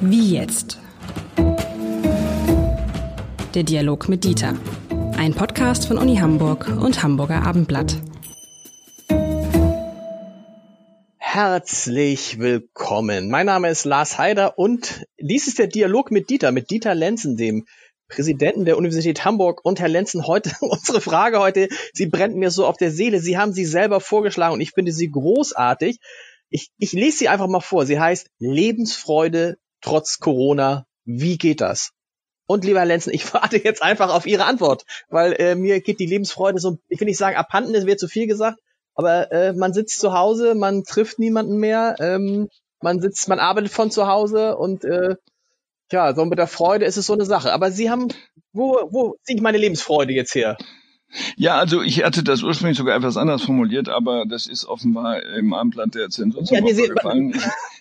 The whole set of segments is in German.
Wie jetzt? Der Dialog mit Dieter. Ein Podcast von Uni Hamburg und Hamburger Abendblatt. Herzlich willkommen. Mein Name ist Lars Heider und dies ist der Dialog mit Dieter, mit Dieter Lenzen, dem Präsidenten der Universität Hamburg. Und Herr Lenzen, heute unsere Frage heute, sie brennt mir so auf der Seele. Sie haben sie selber vorgeschlagen und ich finde sie großartig. Ich, ich lese sie einfach mal vor. Sie heißt Lebensfreude trotz Corona. Wie geht das? Und lieber Herr Lenzen, ich warte jetzt einfach auf Ihre Antwort, weil äh, mir geht die Lebensfreude so, ich will nicht sagen, abhanden, es wird zu viel gesagt, aber äh, man sitzt zu Hause, man trifft niemanden mehr, ähm, man sitzt, man arbeitet von zu Hause und äh, ja, so mit der Freude ist es so eine Sache. Aber Sie haben, wo, wo ziehe ich meine Lebensfreude jetzt her? Ja, also ich hatte das ursprünglich sogar etwas anders formuliert, aber das ist offenbar im Amtblatt der Zensur ja, nee, gefallen.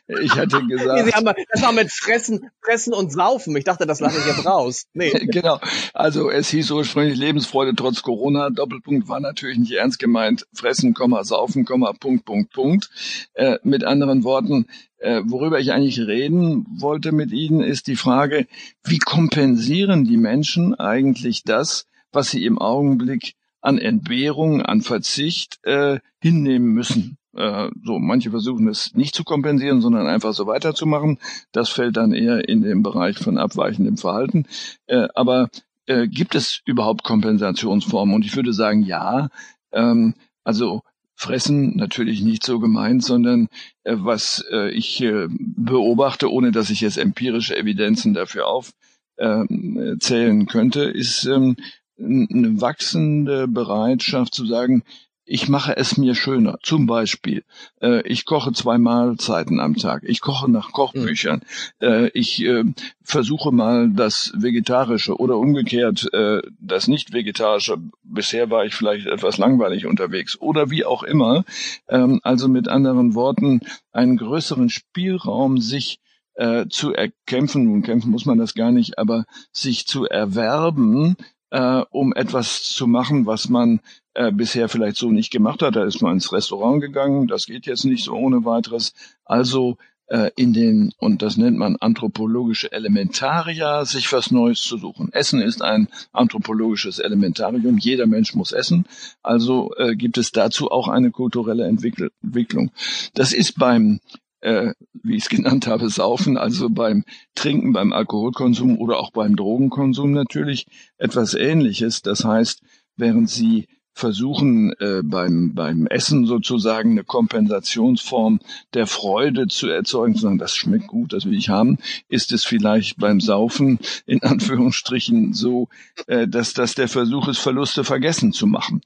Ich, ich hatte gesagt. Nee, haben, das war mit Fressen, Fressen und Saufen. Ich dachte, das lasse ich jetzt raus. Nee. genau. Also es hieß ursprünglich Lebensfreude trotz Corona. Doppelpunkt war natürlich nicht ernst gemeint. Fressen, Saufen, Punkt, Punkt, Punkt. Äh, mit anderen Worten, äh, worüber ich eigentlich reden wollte mit Ihnen, ist die Frage, wie kompensieren die Menschen eigentlich das, was sie im Augenblick an Entbehrung, an Verzicht äh, hinnehmen müssen. Äh, so, manche versuchen es nicht zu kompensieren, sondern einfach so weiterzumachen. Das fällt dann eher in den Bereich von abweichendem Verhalten. Äh, aber äh, gibt es überhaupt Kompensationsformen? Und ich würde sagen, ja. Ähm, also Fressen natürlich nicht so gemeint, sondern äh, was äh, ich äh, beobachte, ohne dass ich jetzt empirische Evidenzen dafür aufzählen könnte, ist ähm, eine wachsende Bereitschaft zu sagen, ich mache es mir schöner. Zum Beispiel, äh, ich koche zwei Mahlzeiten am Tag. Ich koche nach Kochbüchern. Mhm. Äh, ich äh, versuche mal das Vegetarische oder umgekehrt äh, das Nicht-Vegetarische. Bisher war ich vielleicht etwas langweilig unterwegs oder wie auch immer. Ähm, also mit anderen Worten, einen größeren Spielraum sich äh, zu erkämpfen, nun kämpfen muss man das gar nicht, aber sich zu erwerben, äh, um etwas zu machen, was man äh, bisher vielleicht so nicht gemacht hat. Da ist man ins Restaurant gegangen, das geht jetzt nicht so ohne weiteres. Also äh, in den, und das nennt man anthropologische Elementaria, sich was Neues zu suchen. Essen ist ein anthropologisches Elementarium. Jeder Mensch muss essen. Also äh, gibt es dazu auch eine kulturelle Entwicklung. Das ist beim äh, wie ich es genannt habe, Saufen, also beim Trinken, beim Alkoholkonsum oder auch beim Drogenkonsum natürlich etwas Ähnliches. Das heißt, während Sie versuchen äh, beim, beim Essen sozusagen eine Kompensationsform der Freude zu erzeugen, sondern das schmeckt gut, das will ich haben, ist es vielleicht beim Saufen in Anführungsstrichen so, äh, dass das der Versuch ist, Verluste vergessen zu machen.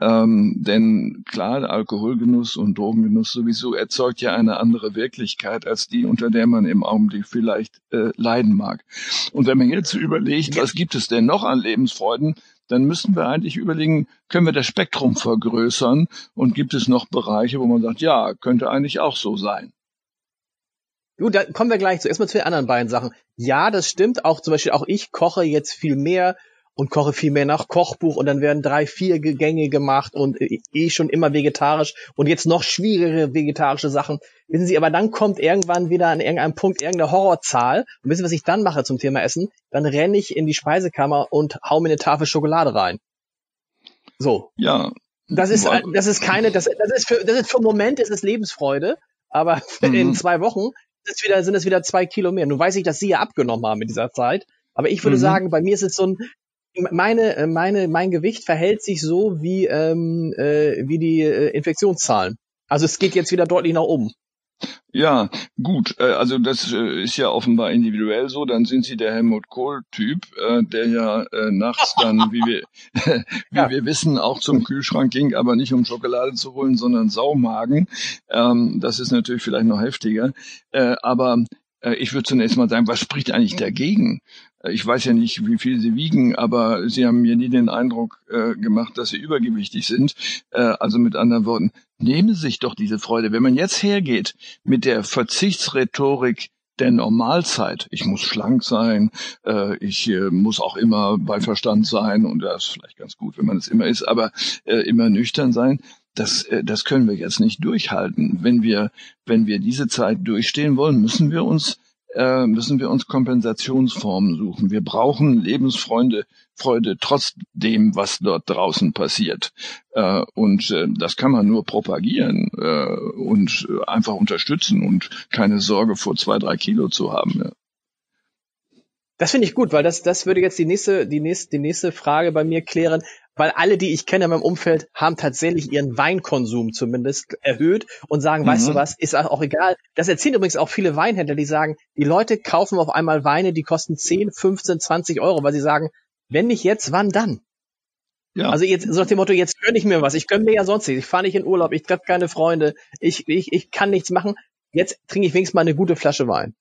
Ähm, denn klar, Alkoholgenuss und Drogengenuss sowieso erzeugt ja eine andere Wirklichkeit als die, unter der man im Augenblick vielleicht äh, leiden mag. Und wenn man jetzt überlegt, was gibt es denn noch an Lebensfreuden, dann müssten wir eigentlich überlegen, können wir das Spektrum vergrößern und gibt es noch Bereiche, wo man sagt, ja, könnte eigentlich auch so sein. Gut, da kommen wir gleich zu. Erstmal zu den anderen beiden Sachen. Ja, das stimmt. Auch zum Beispiel, auch ich koche jetzt viel mehr und koche viel mehr nach Kochbuch und dann werden drei, vier Gänge gemacht und äh, eh schon immer vegetarisch und jetzt noch schwierigere vegetarische Sachen. Wissen Sie, aber dann kommt irgendwann wieder an irgendeinem Punkt irgendeine Horrorzahl und wissen Sie, was ich dann mache zum Thema Essen? Dann renne ich in die Speisekammer und hau mir eine Tafel Schokolade rein. So. Ja. Das ist, das ist keine, das, das ist für, das ist für einen Moment, ist es Lebensfreude, aber mhm. in zwei Wochen ist wieder, sind es wieder zwei Kilo mehr. Nun weiß ich, dass Sie ja abgenommen haben in dieser Zeit. Aber ich würde mhm. sagen, bei mir ist es so ein, meine, äh, meine, mein Gewicht verhält sich so wie, ähm, äh, wie die äh, Infektionszahlen. Also es geht jetzt wieder deutlich nach oben. Ja, gut. Äh, also das ist ja offenbar individuell so. Dann sind Sie der Helmut Kohl-Typ, der ja nachts dann, wie wir, wie ja. wir wissen, auch zum Kühlschrank ging, aber nicht um Schokolade zu holen, sondern Saumagen. Ähm, das ist natürlich vielleicht noch heftiger. Aber ich würde zunächst mal sagen, was spricht eigentlich dagegen? Ich weiß ja nicht, wie viel sie wiegen, aber sie haben mir nie den Eindruck äh, gemacht, dass sie übergewichtig sind. Äh, also mit anderen Worten, nehmen Sie sich doch diese Freude. Wenn man jetzt hergeht mit der Verzichtsrhetorik der Normalzeit, ich muss schlank sein, äh, ich äh, muss auch immer bei Verstand sein und das ist vielleicht ganz gut, wenn man es immer ist, aber äh, immer nüchtern sein, das, äh, das können wir jetzt nicht durchhalten. Wenn wir, wenn wir diese Zeit durchstehen wollen, müssen wir uns äh, müssen wir uns Kompensationsformen suchen. Wir brauchen Lebensfreunde, Freude trotz dem, was dort draußen passiert. Äh, und äh, das kann man nur propagieren äh, und einfach unterstützen und keine Sorge vor zwei, drei Kilo zu haben. Das finde ich gut, weil das, das würde jetzt die nächste, die nächste, die nächste Frage bei mir klären, weil alle, die ich kenne in meinem Umfeld, haben tatsächlich ihren Weinkonsum zumindest erhöht und sagen, mhm. weißt du mhm. was, ist auch egal. Das erzählen übrigens auch viele Weinhändler, die sagen, die Leute kaufen auf einmal Weine, die kosten 10, 15, 20 Euro, weil sie sagen, wenn nicht jetzt, wann dann? Ja. Also jetzt so nach dem Motto, jetzt gönn ich mir was. Ich gönn mir ja sonst nichts. Ich fahre nicht in Urlaub, ich treffe keine Freunde, ich, ich, ich kann nichts machen. Jetzt trinke ich wenigstens mal eine gute Flasche Wein.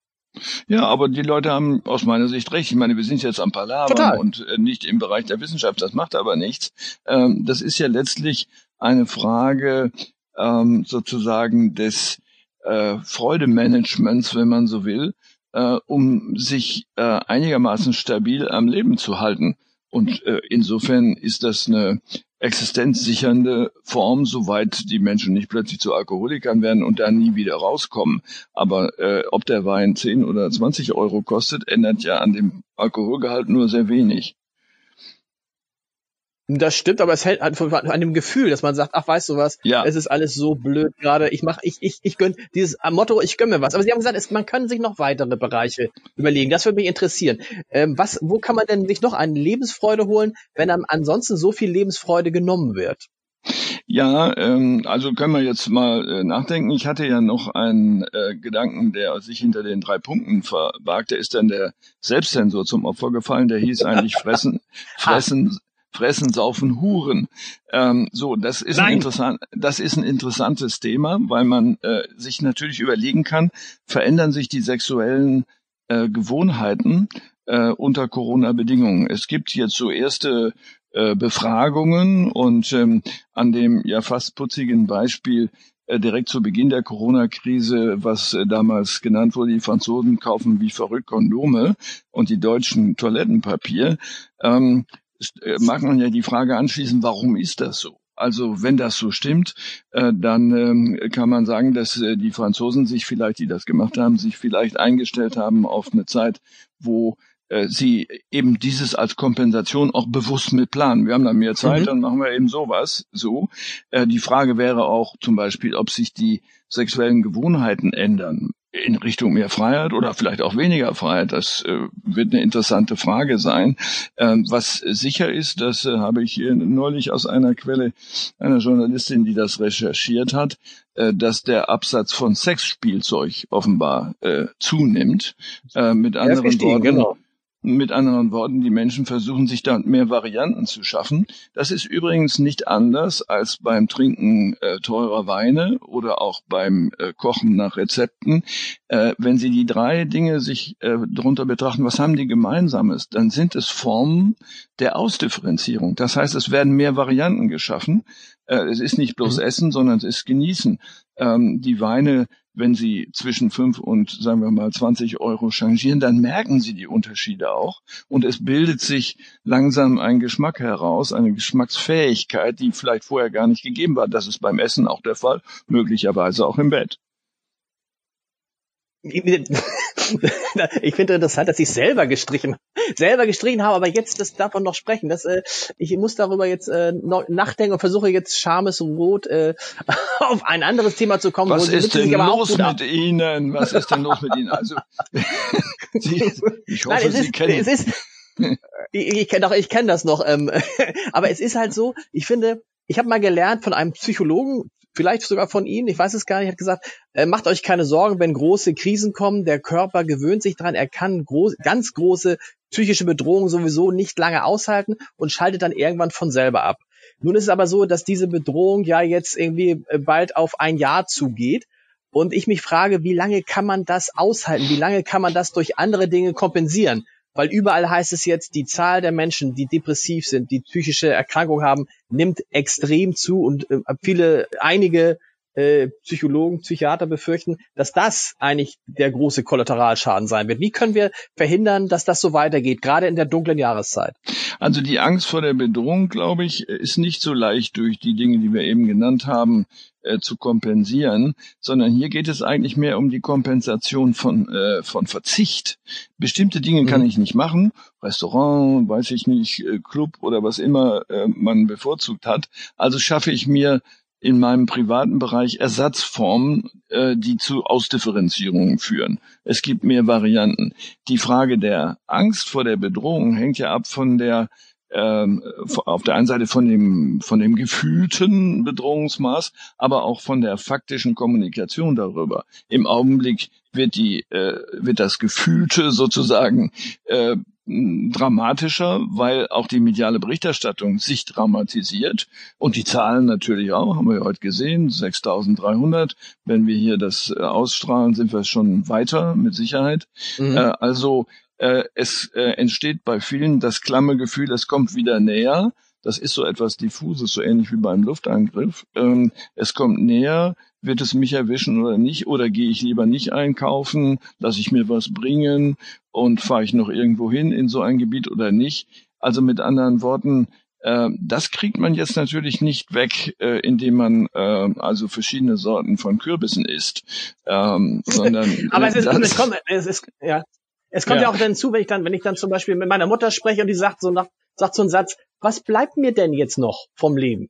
Ja, aber die Leute haben aus meiner Sicht recht. Ich meine, wir sind jetzt am Palavern und äh, nicht im Bereich der Wissenschaft. Das macht aber nichts. Ähm, das ist ja letztlich eine Frage ähm, sozusagen des äh, Freudemanagements, wenn man so will, äh, um sich einigermaßen stabil am Leben zu halten. Und insofern ist das eine existenzsichernde Form, soweit die Menschen nicht plötzlich zu Alkoholikern werden und dann nie wieder rauskommen. Aber äh, ob der Wein 10 oder 20 Euro kostet, ändert ja an dem Alkoholgehalt nur sehr wenig. Das stimmt, aber es hält halt von, an dem Gefühl, dass man sagt, ach, weißt du was, ja. es ist alles so blöd gerade, ich mach, ich, ich, ich gönn, dieses Motto, ich gönn mir was. Aber Sie haben gesagt, es, man kann sich noch weitere Bereiche überlegen. Das würde mich interessieren. Ähm, was, wo kann man denn sich noch eine Lebensfreude holen, wenn einem ansonsten so viel Lebensfreude genommen wird? Ja, ähm, also können wir jetzt mal äh, nachdenken. Ich hatte ja noch einen äh, Gedanken, der sich hinter den drei Punkten verbarg. Der ist dann der Selbstsensor zum Opfer gefallen. Der hieß eigentlich fressen, fressen, fressen, saufen, huren. Ähm, so, das ist ein interessant, das ist ein interessantes Thema, weil man äh, sich natürlich überlegen kann, verändern sich die sexuellen äh, Gewohnheiten äh, unter Corona-Bedingungen. Es gibt jetzt so erste äh, Befragungen und ähm, an dem ja fast putzigen Beispiel äh, direkt zu Beginn der Corona-Krise, was äh, damals genannt wurde, die Franzosen kaufen wie verrückt Kondome und die Deutschen Toilettenpapier. Ähm, äh, mag man ja die Frage anschließen, warum ist das so? Also wenn das so stimmt, äh, dann ähm, kann man sagen, dass äh, die Franzosen sich vielleicht, die das gemacht haben, sich vielleicht eingestellt haben auf eine Zeit, wo sie eben dieses als Kompensation auch bewusst mit planen. Wir haben dann mehr Zeit, mhm. dann machen wir eben sowas. So. die Frage wäre auch zum Beispiel, ob sich die sexuellen Gewohnheiten ändern in Richtung mehr Freiheit oder vielleicht auch weniger Freiheit. Das äh, wird eine interessante Frage sein. Ähm, was sicher ist, das äh, habe ich hier neulich aus einer Quelle einer Journalistin, die das recherchiert hat, äh, dass der Absatz von Sexspielzeug offenbar äh, zunimmt. Äh, mit anderen Worten, genau. Mit anderen Worten, die Menschen versuchen sich da mehr Varianten zu schaffen. Das ist übrigens nicht anders als beim Trinken äh, teurer Weine oder auch beim äh, Kochen nach Rezepten. Äh, wenn Sie die drei Dinge sich äh, darunter betrachten, was haben die gemeinsames, dann sind es Formen der Ausdifferenzierung. Das heißt, es werden mehr Varianten geschaffen. Äh, es ist nicht bloß mhm. Essen, sondern es ist Genießen. Ähm, die Weine wenn Sie zwischen fünf und sagen wir mal 20 Euro changieren, dann merken Sie die Unterschiede auch. Und es bildet sich langsam ein Geschmack heraus, eine Geschmacksfähigkeit, die vielleicht vorher gar nicht gegeben war. Das ist beim Essen auch der Fall, möglicherweise auch im Bett. ich finde interessant, dass ich selber gestrichen, selber gestrichen habe, aber jetzt das davon noch sprechen. Das, äh, ich muss darüber jetzt äh, nachdenken und versuche jetzt Schamesrot äh, auf ein anderes Thema zu kommen. Was ist denn los mit Ihnen? Was ist denn los mit Ihnen? Also, Sie, ich hoffe, Nein, Sie ist, kennen. Es ist, ich, ich kenne doch, ich kenne das noch. Ähm, aber es ist halt so. Ich finde, ich habe mal gelernt von einem Psychologen, vielleicht sogar von Ihnen, ich weiß es gar nicht, hat gesagt, äh, macht euch keine Sorgen, wenn große Krisen kommen, der Körper gewöhnt sich dran, er kann groß, ganz große psychische Bedrohungen sowieso nicht lange aushalten und schaltet dann irgendwann von selber ab. Nun ist es aber so, dass diese Bedrohung ja jetzt irgendwie äh, bald auf ein Jahr zugeht. Und ich mich frage, wie lange kann man das aushalten? Wie lange kann man das durch andere Dinge kompensieren? Weil überall heißt es jetzt, die Zahl der Menschen, die depressiv sind, die psychische Erkrankung haben, nimmt extrem zu und äh, viele, einige äh, Psychologen, Psychiater befürchten, dass das eigentlich der große Kollateralschaden sein wird. Wie können wir verhindern, dass das so weitergeht, gerade in der dunklen Jahreszeit? Also die Angst vor der Bedrohung, glaube ich, ist nicht so leicht durch die Dinge, die wir eben genannt haben, äh, zu kompensieren, sondern hier geht es eigentlich mehr um die Kompensation von, äh, von Verzicht. Bestimmte Dinge mhm. kann ich nicht machen, Restaurant, weiß ich nicht, äh, Club oder was immer äh, man bevorzugt hat. Also schaffe ich mir in meinem privaten Bereich Ersatzformen, äh, die zu Ausdifferenzierungen führen. Es gibt mehr Varianten. Die Frage der Angst vor der Bedrohung hängt ja ab von der ähm, auf der einen Seite von dem von dem gefühlten Bedrohungsmaß, aber auch von der faktischen Kommunikation darüber. Im Augenblick wird die äh, wird das gefühlte sozusagen äh, dramatischer, weil auch die mediale Berichterstattung sich dramatisiert und die Zahlen natürlich auch, haben wir heute gesehen, 6.300. Wenn wir hier das äh, ausstrahlen, sind wir schon weiter, mit Sicherheit. Mhm. Äh, also äh, es entsteht bei vielen das klamme Gefühl, es kommt wieder näher. Das ist so etwas diffuses, so ähnlich wie beim Luftangriff. Ähm, es kommt näher, wird es mich erwischen oder nicht? Oder gehe ich lieber nicht einkaufen, lasse ich mir was bringen und fahre ich noch irgendwo hin in so ein Gebiet oder nicht? Also mit anderen Worten, äh, das kriegt man jetzt natürlich nicht weg, äh, indem man äh, also verschiedene Sorten von Kürbissen isst, ähm, sondern aber es ist, es kommt, es ist ja, es kommt ja. ja auch dann zu, wenn ich dann, wenn ich dann zum Beispiel mit meiner Mutter spreche und die sagt so nach, sagt so einen Satz, was bleibt mir denn jetzt noch vom Leben?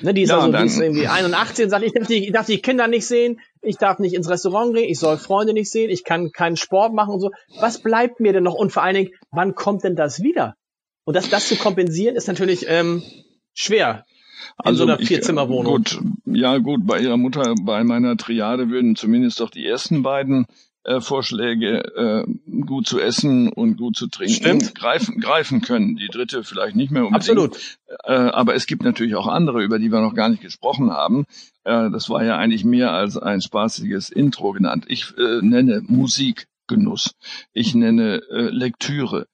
Ne, die ist ja, also die ist irgendwie 81 und sagt, ich darf, die, ich darf die Kinder nicht sehen, ich darf nicht ins Restaurant gehen, ich soll Freunde nicht sehen, ich kann keinen Sport machen und so. Was bleibt mir denn noch? Und vor allen Dingen, wann kommt denn das wieder? Und das, das zu kompensieren, ist natürlich ähm, schwer. In also so einer Vierzimmerwohnung. Gut, ja gut, bei ihrer Mutter, bei meiner Triade würden zumindest doch die ersten beiden äh, Vorschläge, äh, gut zu essen und gut zu trinken, Stimmt. greifen, greifen können. Die dritte vielleicht nicht mehr unbedingt. Absolut. Äh, aber es gibt natürlich auch andere, über die wir noch gar nicht gesprochen haben. Äh, das war ja eigentlich mehr als ein spaßiges Intro genannt. Ich äh, nenne Musikgenuss. Ich nenne äh, Lektüre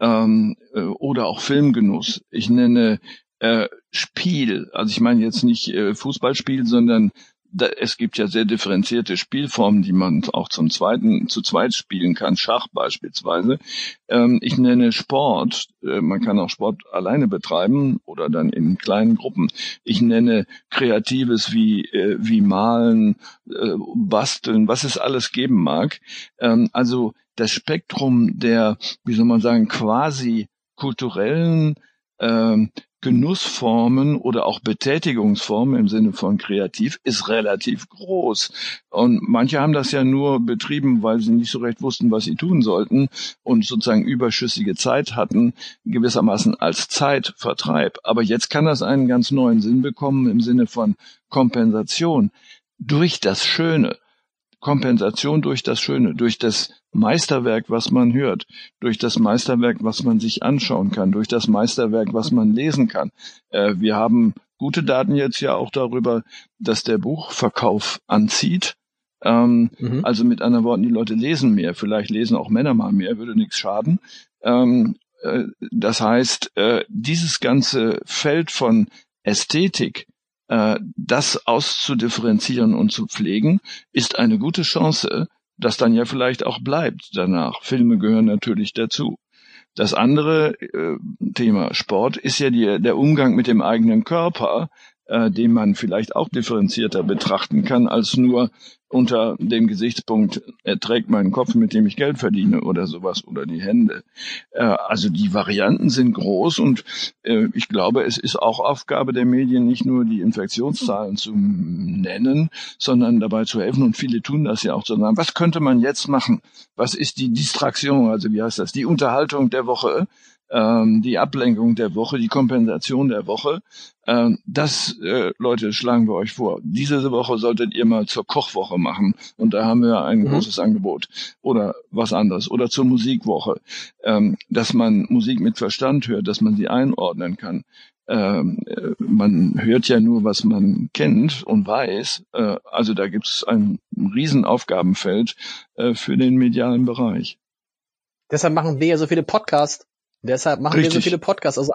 ähm, äh, oder auch Filmgenuss. Ich nenne äh, Spiel. Also ich meine jetzt nicht äh, Fußballspiel, sondern es gibt ja sehr differenzierte Spielformen, die man auch zum zweiten, zu zweit spielen kann, Schach beispielsweise. Ähm, ich nenne Sport, äh, man kann auch Sport alleine betreiben oder dann in kleinen Gruppen. Ich nenne Kreatives wie, äh, wie Malen, äh, Basteln, was es alles geben mag. Ähm, also das Spektrum der, wie soll man sagen, quasi kulturellen ähm, Genussformen oder auch Betätigungsformen im Sinne von kreativ ist relativ groß. Und manche haben das ja nur betrieben, weil sie nicht so recht wussten, was sie tun sollten und sozusagen überschüssige Zeit hatten, gewissermaßen als Zeitvertreib. Aber jetzt kann das einen ganz neuen Sinn bekommen im Sinne von Kompensation durch das Schöne. Kompensation durch das Schöne, durch das Meisterwerk, was man hört, durch das Meisterwerk, was man sich anschauen kann, durch das Meisterwerk, was man lesen kann. Äh, wir haben gute Daten jetzt ja auch darüber, dass der Buchverkauf anzieht. Ähm, mhm. Also mit anderen Worten, die Leute lesen mehr. Vielleicht lesen auch Männer mal mehr, würde nichts schaden. Ähm, äh, das heißt, äh, dieses ganze Feld von Ästhetik, das auszudifferenzieren und zu pflegen, ist eine gute Chance, das dann ja vielleicht auch bleibt danach. Filme gehören natürlich dazu. Das andere äh, Thema Sport ist ja die, der Umgang mit dem eigenen Körper, äh, den man vielleicht auch differenzierter betrachten kann als nur unter dem Gesichtspunkt, er trägt meinen Kopf, mit dem ich Geld verdiene oder sowas oder die Hände. Äh, also die Varianten sind groß und äh, ich glaube, es ist auch Aufgabe der Medien, nicht nur die Infektionszahlen zu nennen, sondern dabei zu helfen und viele tun das ja auch zu sagen, was könnte man jetzt machen? Was ist die Distraktion, also wie heißt das, die Unterhaltung der Woche? Ähm, die Ablenkung der Woche, die Kompensation der Woche. Ähm, das, äh, Leute, schlagen wir euch vor. Diese Woche solltet ihr mal zur Kochwoche machen. Und da haben wir ein mhm. großes Angebot. Oder was anderes. Oder zur Musikwoche. Ähm, dass man Musik mit Verstand hört, dass man sie einordnen kann. Ähm, äh, man hört ja nur, was man kennt und weiß. Äh, also da gibt es ein Riesenaufgabenfeld äh, für den medialen Bereich. Deshalb machen wir ja so viele Podcasts Deshalb machen Richtig. wir so viele Podcasts. Also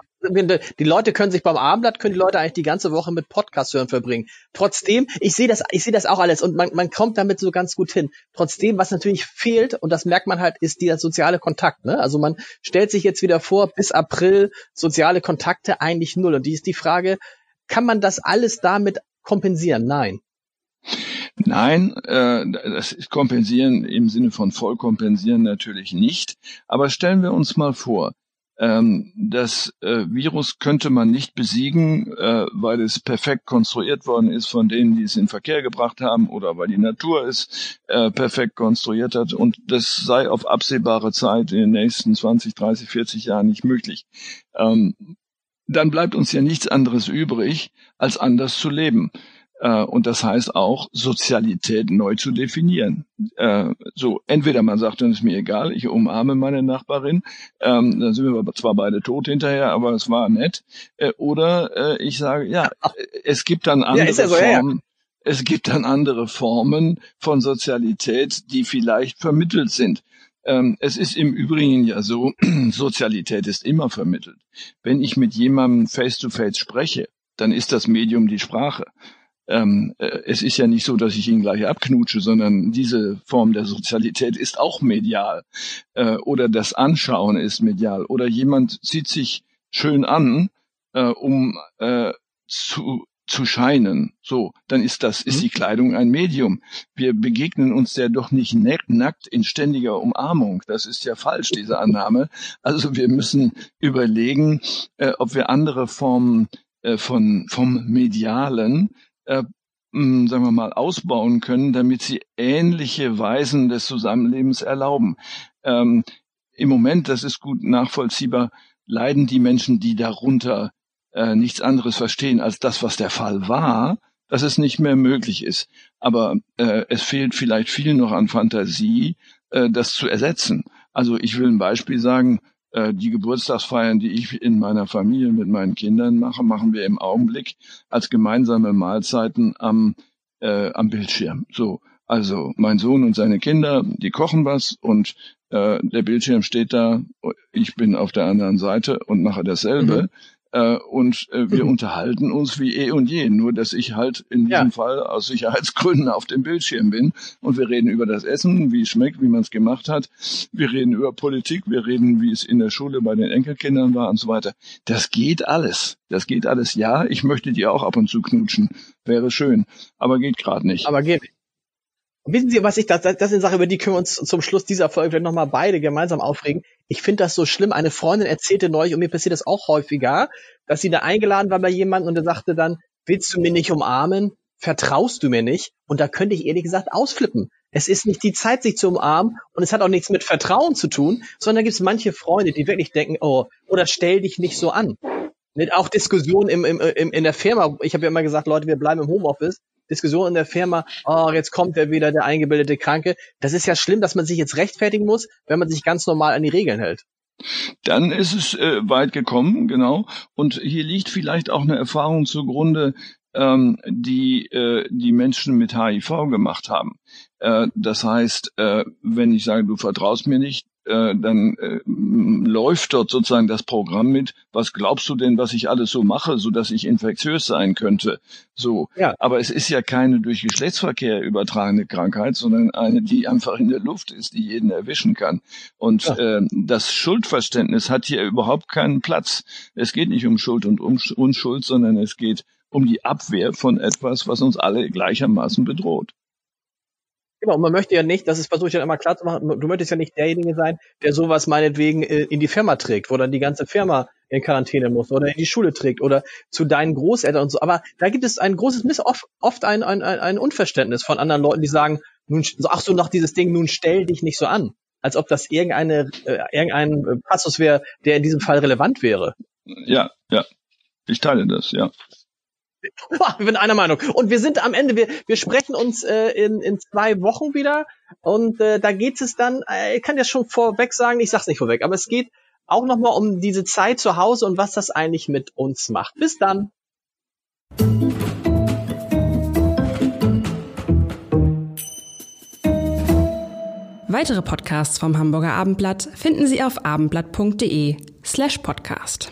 die Leute können sich beim Abendblatt, können die Leute eigentlich die ganze Woche mit Podcast hören verbringen. Trotzdem, ich sehe das, ich sehe das auch alles und man, man kommt damit so ganz gut hin. Trotzdem, was natürlich fehlt, und das merkt man halt, ist dieser soziale Kontakt. Ne? Also man stellt sich jetzt wieder vor, bis April soziale Kontakte eigentlich null. Und die ist die Frage, kann man das alles damit kompensieren? Nein. Nein, äh, das ist kompensieren im Sinne von vollkompensieren natürlich nicht. Aber stellen wir uns mal vor, ähm, das äh, Virus könnte man nicht besiegen, äh, weil es perfekt konstruiert worden ist von denen, die es in Verkehr gebracht haben oder weil die Natur es äh, perfekt konstruiert hat. Und das sei auf absehbare Zeit in den nächsten 20, 30, 40 Jahren nicht möglich. Ähm, dann bleibt uns ja nichts anderes übrig, als anders zu leben. Äh, und das heißt auch, Sozialität neu zu definieren. Äh, so, entweder man sagt, dann ist mir egal, ich umarme meine Nachbarin, ähm, dann sind wir zwar beide tot hinterher, aber es war nett. Äh, oder ich sage, ja, es gibt dann andere ja, so, Formen. Ja. Es gibt dann andere Formen von Sozialität, die vielleicht vermittelt sind. Ähm, es ist im Übrigen ja so, Sozialität ist immer vermittelt. Wenn ich mit jemandem face-to-face -face spreche, dann ist das Medium die Sprache ähm, äh, es ist ja nicht so, dass ich ihn gleich abknutsche, sondern diese Form der Sozialität ist auch medial. Äh, oder das Anschauen ist medial. Oder jemand zieht sich schön an, äh, um äh, zu zu scheinen. So, dann ist das, ist mhm. die Kleidung ein Medium. Wir begegnen uns ja doch nicht nackt in ständiger Umarmung. Das ist ja falsch, diese Annahme. Also wir müssen überlegen, äh, ob wir andere Formen äh, von, vom Medialen äh, sagen wir mal, ausbauen können, damit sie ähnliche Weisen des Zusammenlebens erlauben. Ähm, Im Moment, das ist gut nachvollziehbar, leiden die Menschen, die darunter äh, nichts anderes verstehen als das, was der Fall war, dass es nicht mehr möglich ist. Aber äh, es fehlt vielleicht viel noch an Fantasie, äh, das zu ersetzen. Also ich will ein Beispiel sagen, die Geburtstagsfeiern, die ich in meiner Familie mit meinen Kindern mache, machen wir im Augenblick als gemeinsame Mahlzeiten am, äh, am Bildschirm. So, also mein Sohn und seine Kinder, die kochen was und äh, der Bildschirm steht da, ich bin auf der anderen Seite und mache dasselbe. Mhm. Äh, und äh, wir mhm. unterhalten uns wie eh und je, nur dass ich halt in diesem ja. Fall aus Sicherheitsgründen auf dem Bildschirm bin und wir reden über das Essen, wie es schmeckt, wie man es gemacht hat. Wir reden über Politik, wir reden, wie es in der Schule bei den Enkelkindern war und so weiter. Das geht alles. Das geht alles. Ja, ich möchte die auch ab und zu knutschen. Wäre schön. Aber geht gerade nicht. Aber geht nicht. Wissen Sie, was ich, das, das ist eine Sache, über die können wir uns zum Schluss dieser Folge vielleicht nochmal beide gemeinsam aufregen. Ich finde das so schlimm. Eine Freundin erzählte neulich, und mir passiert das auch häufiger, dass sie da eingeladen war bei jemandem und der sagte dann, willst du mir nicht umarmen? Vertraust du mir nicht? Und da könnte ich ehrlich gesagt ausflippen. Es ist nicht die Zeit, sich zu umarmen und es hat auch nichts mit Vertrauen zu tun, sondern da gibt es manche Freunde, die wirklich denken, oh, oder stell dich nicht so an. Auch Diskussionen im, im, im, in der Firma. Ich habe ja immer gesagt, Leute, wir bleiben im Homeoffice. Diskussion in der Firma, oh, jetzt kommt er wieder, der eingebildete Kranke. Das ist ja schlimm, dass man sich jetzt rechtfertigen muss, wenn man sich ganz normal an die Regeln hält. Dann ist es äh, weit gekommen, genau. Und hier liegt vielleicht auch eine Erfahrung zugrunde, ähm, die äh, die Menschen mit HIV gemacht haben. Äh, das heißt, äh, wenn ich sage, du vertraust mir nicht, äh, dann äh, läuft dort sozusagen das Programm mit, was glaubst du denn, was ich alles so mache, so dass ich infektiös sein könnte? So. Ja. Aber es ist ja keine durch Geschlechtsverkehr übertragene Krankheit, sondern eine, die einfach in der Luft ist, die jeden erwischen kann. Und ja. äh, das Schuldverständnis hat hier überhaupt keinen Platz. Es geht nicht um Schuld und um Unschuld, sondern es geht um die Abwehr von etwas, was uns alle gleichermaßen bedroht. Genau, und man möchte ja nicht, das ist versuche ich dann immer klar zu machen, du möchtest ja nicht derjenige sein, der sowas meinetwegen äh, in die Firma trägt, wo dann die ganze Firma in Quarantäne muss oder in die Schule trägt oder zu deinen Großeltern und so. Aber da gibt es ein großes Miss, oft, oft ein, ein, ein Unverständnis von anderen Leuten, die sagen, nun, ach so, noch dieses Ding, nun stell dich nicht so an. Als ob das irgendeine, äh, irgendein Passus wäre, der in diesem Fall relevant wäre. Ja, ja. Ich teile das, ja. Wir sind einer Meinung. Und wir sind am Ende, wir, wir sprechen uns äh, in, in zwei Wochen wieder und äh, da geht es dann, äh, ich kann ja schon vorweg sagen, ich sag's nicht vorweg, aber es geht auch nochmal um diese Zeit zu Hause und was das eigentlich mit uns macht. Bis dann. Weitere Podcasts vom Hamburger Abendblatt finden Sie auf abendblatt.de slash podcast.